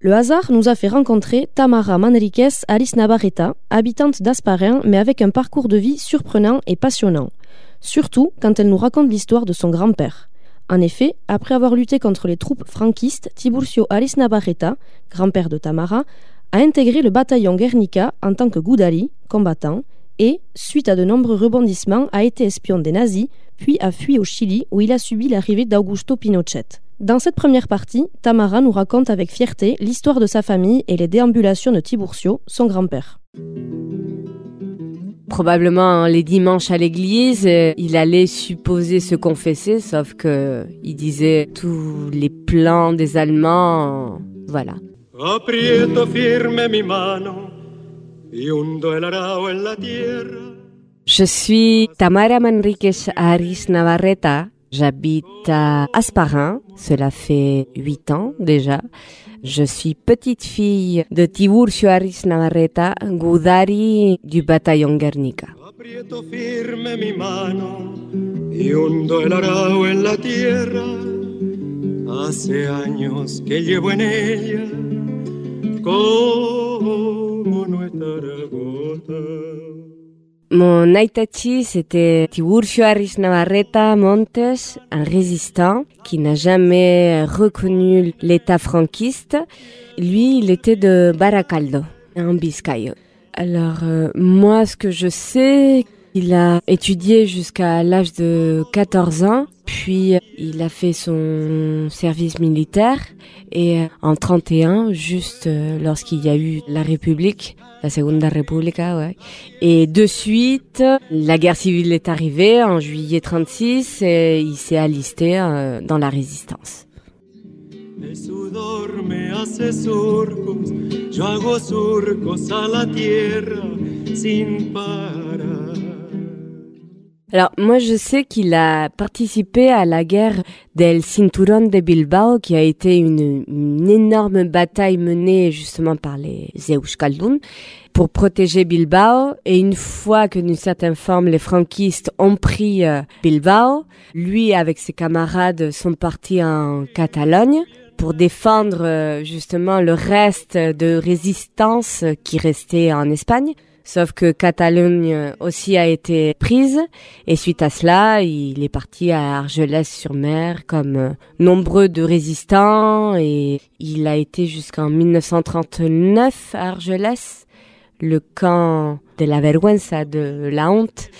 Le hasard nous a fait rencontrer Tamara Manriquez Alice Navarreta, habitante d'Asparin, mais avec un parcours de vie surprenant et passionnant. Surtout quand elle nous raconte l'histoire de son grand-père. En effet, après avoir lutté contre les troupes franquistes, Tiburcio Alice Navarreta, grand-père de Tamara, a intégré le bataillon Guernica en tant que Goudali, combattant, et, suite à de nombreux rebondissements, a été espion des nazis, puis a fui au Chili où il a subi l'arrivée d'Augusto Pinochet. Dans cette première partie, Tamara nous raconte avec fierté l'histoire de sa famille et les déambulations de Tiburcio, son grand-père. Probablement les dimanches à l'église, euh, il allait supposer se confesser, sauf que il disait tous les plans des Allemands, voilà. Je suis Tamara Manriquez Aris Navarreta, J'habite à Asparin, cela fait huit ans déjà. Je suis petite fille de Tiburcio Aris Navarreta, Gudari du bataillon Guernica. Hace años que llevo en ella. Mon Aitachi, c'était Tiburcio Aris Navarreta Montes, un résistant qui n'a jamais reconnu l'état franquiste. Lui, il était de Baracaldo, en Biscayo. Alors, euh, moi, ce que je sais, il a étudié jusqu'à l'âge de 14 ans, puis il a fait son service militaire et euh, en 31, juste euh, lorsqu'il y a eu la République, la Segunda República, ouais. Et de suite, la guerre civile est arrivée en juillet 36 et il s'est alisté euh, dans la résistance. Alors moi je sais qu'il a participé à la guerre del Cinturón de Bilbao qui a été une, une énorme bataille menée justement par les Euskaldun pour protéger Bilbao et une fois que d'une certaine forme les franquistes ont pris euh, Bilbao, lui avec ses camarades sont partis en Catalogne pour défendre euh, justement le reste de résistance qui restait en Espagne. Sauf que Catalogne aussi a été prise et suite à cela, il est parti à Argelès-sur-Mer comme euh, nombreux de résistants et il a été jusqu'en 1939 à Argelès, le camp de la vergüenza, de la honte.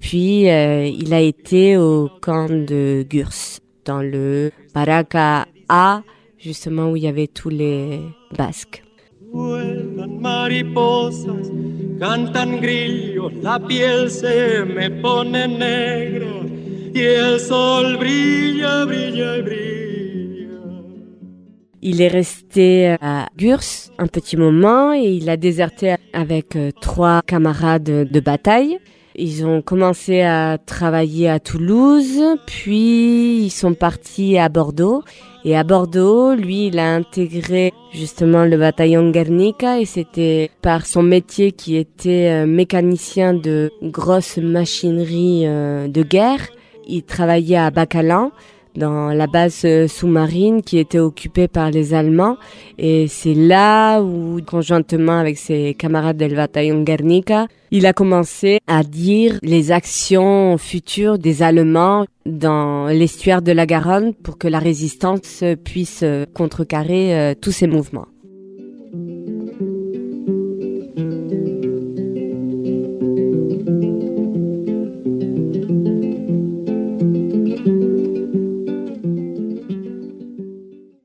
Puis euh, il a été au camp de Gurs, dans le Baraka A, justement où il y avait tous les Basques. Il est resté à Gurs un petit moment et il a déserté avec euh, trois camarades de bataille. Ils ont commencé à travailler à Toulouse, puis ils sont partis à Bordeaux. Et à Bordeaux, lui, il a intégré justement le bataillon Guernica et c'était par son métier qui était euh, mécanicien de grosses machineries euh, de guerre. Il travaillait à Bacalan dans la base euh, sous-marine qui était occupée par les Allemands. Et c'est là où, conjointement avec ses camarades del bataillon Guernica, il a commencé à dire les actions futures des Allemands dans l'estuaire de la Garonne pour que la résistance puisse contrecarrer euh, tous ces mouvements.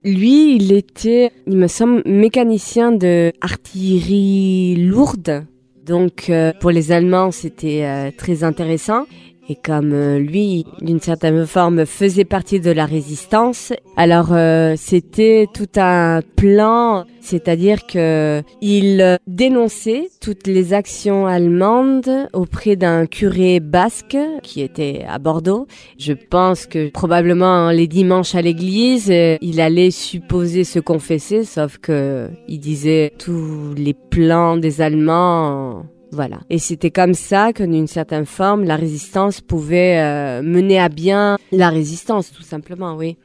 Lui, il était, il me semble, mécanicien de artillerie lourde. Donc, euh, pour les Allemands, c'était euh, très intéressant. Et comme euh, lui, d'une certaine forme, faisait partie de la résistance, alors euh, c'était tout un plan, c'est-à-dire que il dénonçait toutes les actions allemandes auprès d'un curé basque qui était à Bordeaux. Je pense que probablement les dimanches à l'église, il allait supposer se confesser, sauf que il disait tous les plans des Allemands Voilà. Et c'était comme ça que d'une certaine forme, la résistance pouvait euh, mener à bien la résistance, tout simplement, oui.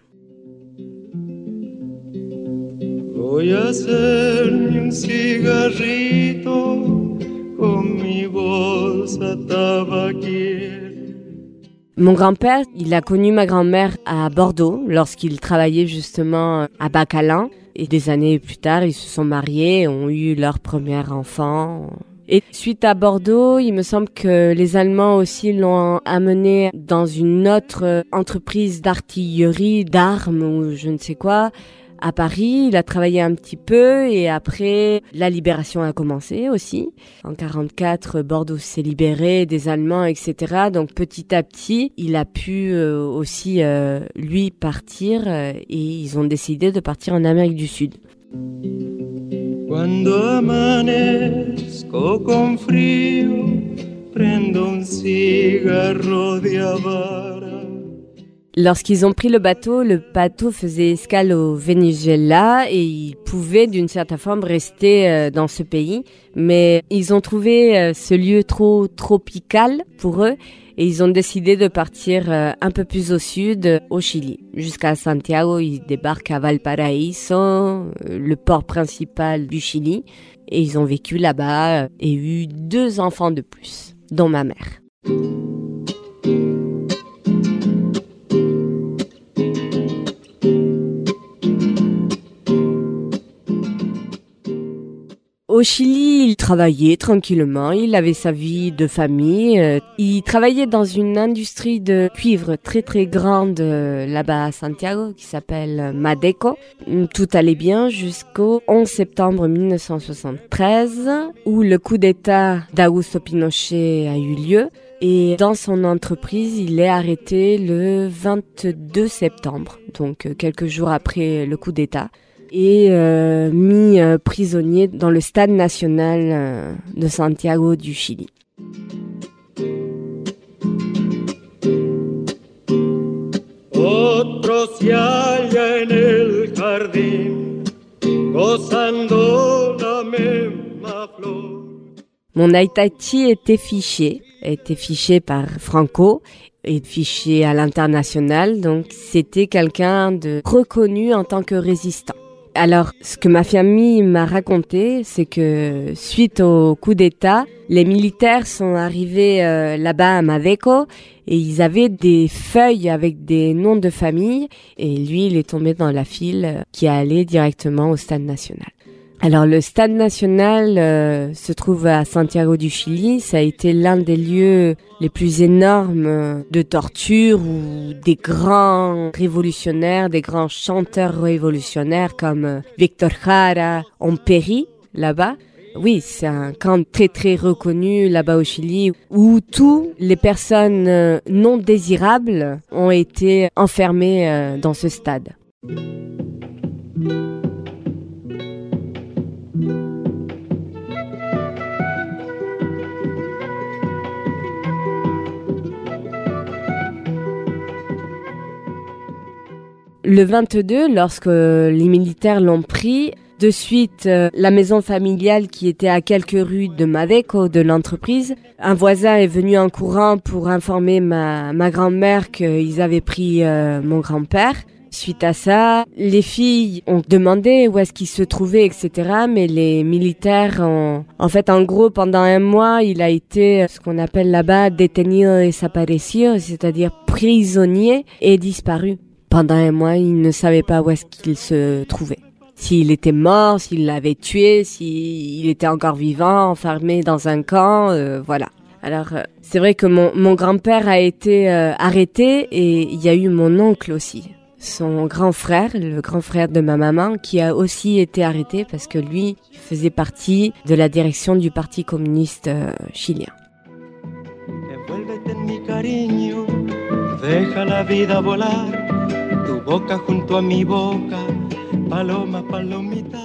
Voy a hacerme un cigarrito con mi bolsa tabaquiera. Mon grand-père, il a connu ma grand-mère à Bordeaux lorsqu'il travaillait justement à Bacalin. Et des années plus tard, ils se sont mariés, ont eu leur premier enfant. Et suite à Bordeaux, il me semble que les Allemands aussi l'ont amené dans une autre entreprise d'artillerie, d'armes ou je ne sais quoi, à Paris. Il a travaillé un petit peu et après, la libération a commencé aussi. En 44, Bordeaux s'est libéré des Allemands, etc. Donc petit à petit, il a pu euh, aussi euh, lui partir euh, et ils ont décidé de partir en Amérique du Sud. Cuando amanezco con frío, prendo un cigarro de Habara. Lorsqu'ils ont pris le bateau, le bateau faisait escale au Venezuela et ils pouvaient d'une certaine forme rester euh, dans ce pays. Mais ils ont trouvé euh, ce lieu trop tropical pour eux et ils ont décidé de partir euh, un peu plus au sud, au Chili. Jusqu'à Santiago, ils débarquent à Valparaíso, le port principal du Chili. Et ils ont vécu là-bas et eu deux enfants de plus, dont ma mère. Au Chili, il travaillait tranquillement, il avait sa vie de famille. euh, Il travaillait dans une industrie de cuivre très très grande euh, là-bas à Santiago qui s'appelle Madeco. Tout allait bien jusqu'au 11 septembre 1973 où le coup d'État d'Augusto Pinochet a eu lieu. Et dans son entreprise, il est arrêté le 22 septembre, donc euh, quelques jours après le coup d'État et euh, mis euh, prisonnier dans le stade national euh, de Santiago du Chili. Otro se halla en el jardín, gozando la misma flor. Mon Aitati était fiché, était fiché par Franco et fiché à l'international, donc c'était quelqu'un de reconnu en tant que résistant. Alors, ce que ma famille m'a raconté, c'est que suite au coup d'État, les militaires sont arrivés euh, là-bas à Maveco et ils avaient des feuilles avec des noms de famille et lui, il est tombé dans la file euh, qui allait directement au stade national. Alors le stade national euh, se trouve à Santiago du Chili. Ça a été l'un des lieux les plus énormes euh, de torture où des grands révolutionnaires, des grands chanteurs révolutionnaires comme euh, Victor Jara ont péri là-bas. Oui, c'est un camp très très reconnu là-bas au Chili où toutes les personnes euh, non désirables ont été enfermées dans ce stade. Le 22, lorsque les militaires l'ont pris, de suite, euh, la maison familiale qui était à quelques rues de Maveco, de l'entreprise, un voisin est venu en courant pour informer ma, grand-mère qu'ils avaient pris euh, mon grand-père. Suite à ça, les filles ont demandé où est-ce qu'il se trouvait, etc. Mais les militaires ont, en fait, en gros, pendant un mois, il a été ce qu'on appelle là-bas détenido desaparecido, c'est-à-dire prisonnier et disparu. Pendant un mois, il ne savait pas où est-ce qu'il se trouvait. S'il était mort, s'il l'avait tué, s'il était encore vivant, enfermé dans un camp, euh, voilà. Alors, euh, c'est vrai que mon, grand-père a été euh, arrêté et il y a eu mon oncle aussi. Son grand frère, le grand frère de ma maman, qui a aussi été arrêté parce que lui faisait partie de la direction du Parti communiste chilien. Deja la vida volar, tu boca junto a mi boca, paloma, palomita.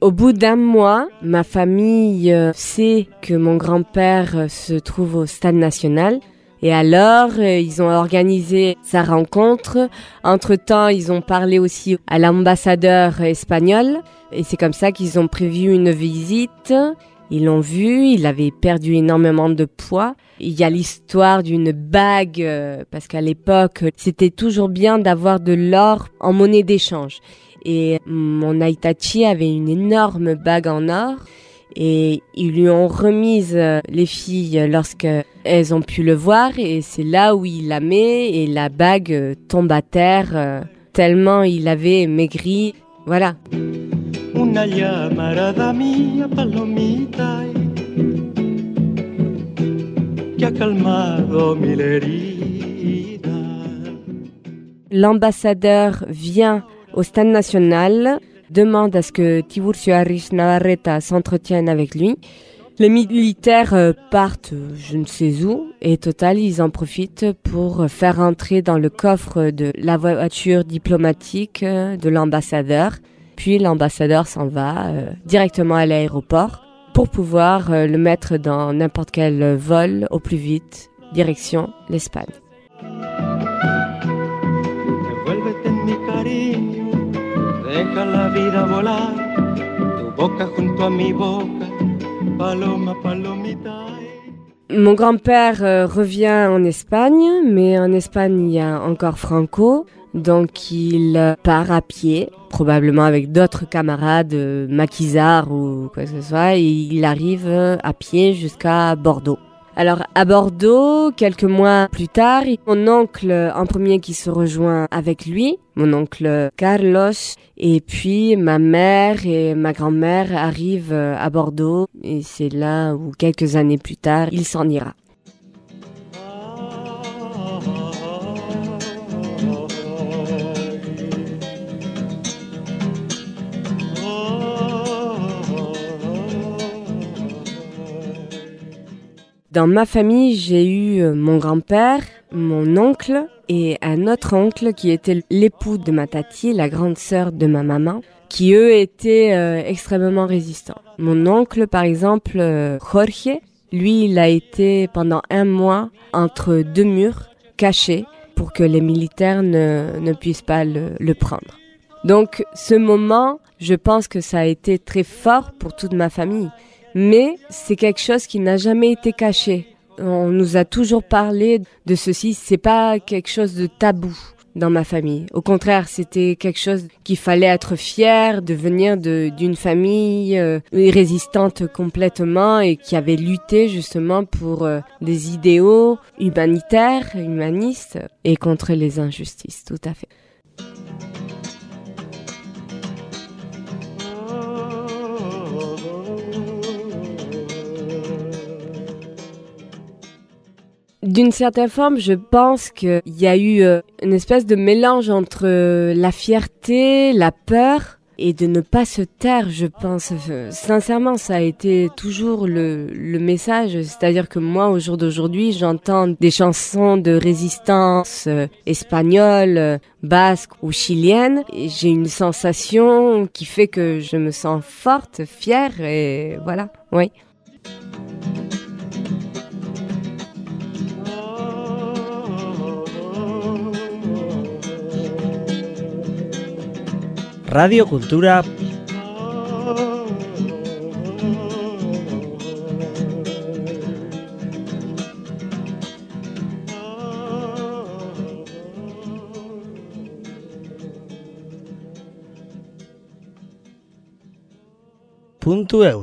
Au bout d'un mois, ma famille euh, sait que mon grand-père euh, se trouve au stade national. Et alors, euh, ils ont organisé sa rencontre. Entre-temps, ils ont parlé aussi à l'ambassadeur espagnol. Et c'est comme ça qu'ils ont prévu une visite. Ils l'ont vu, il avait perdu énormément de poids. Il y a l'histoire d'une bague, euh, parce qu'à l'époque, c'était toujours bien d'avoir de l'or en monnaie d'échange. Et mon Aitachi avait une énorme bague en or et ils lui ont remise euh, les filles lorsque elles ont pu le voir et c'est là où il la met et la bague euh, tombe à terre tellement il avait maigri. Voilà. L'ambassadeur vient au stade national, demande à ce que Tiburcio Harris Navarreta s'entretienne avec lui. Les militaires euh, partent je ne sais où et total ils en profitent pour faire entrer dans le coffre de la voiture diplomatique euh, de l'ambassadeur puis l'ambassadeur s'en va euh, directement à l'aéroport pour pouvoir euh, le mettre dans n'importe quel vol au plus vite, direction l'Espagne. Mon grand-père euh, revient en Espagne, mais en Espagne il y a encore Franco. Donc il part à pied, probablement avec d'autres camarades, euh, maquisards ou quoi que ce soit, et il arrive à pied jusqu'à Bordeaux. Alors à Bordeaux, quelques mois plus tard, mon oncle en premier qui se rejoint avec lui, mon oncle Carlos, et puis ma mère et ma grand-mère arrivent à Bordeaux, et c'est là où quelques années plus tard, il s'en ira. Dans ma famille, j'ai eu euh, mon grand-père, mon oncle et un autre oncle qui était l'époux de ma tati, la grande sœur de ma maman, qui eux étaient euh, extrêmement résistants. Mon oncle, par exemple, euh, Jorge, lui, il a été pendant un mois entre deux murs, caché, pour que les militaires ne, ne puissent pas le, le prendre. Donc ce moment, je pense que ça a été très fort pour toute ma famille mais c'est quelque chose qui n'a jamais été caché. On nous a toujours parlé de ceci, c'est pas quelque chose de tabou dans ma famille. Au contraire, c'était quelque chose qu'il fallait être fier de venir d'une famille euh, résistante complètement et qui avait lutté justement pour euh, des idéaux humanitaires, humanistes et contre les injustices, tout à fait. D'une certaine forme, je pense qu'il y a eu euh, une espèce de mélange entre euh, la fierté, la peur et de ne pas se taire, je pense. Sincèrement, ça a été toujours le, message. C'est-à-dire que moi, au jour d'aujourd'hui, j'entends des chansons de résistance euh, espagnole, basque ou chilienne. J'ai une sensation qui fait que je me sens forte, fière et voilà. Oui. Radio Cultura. Punto.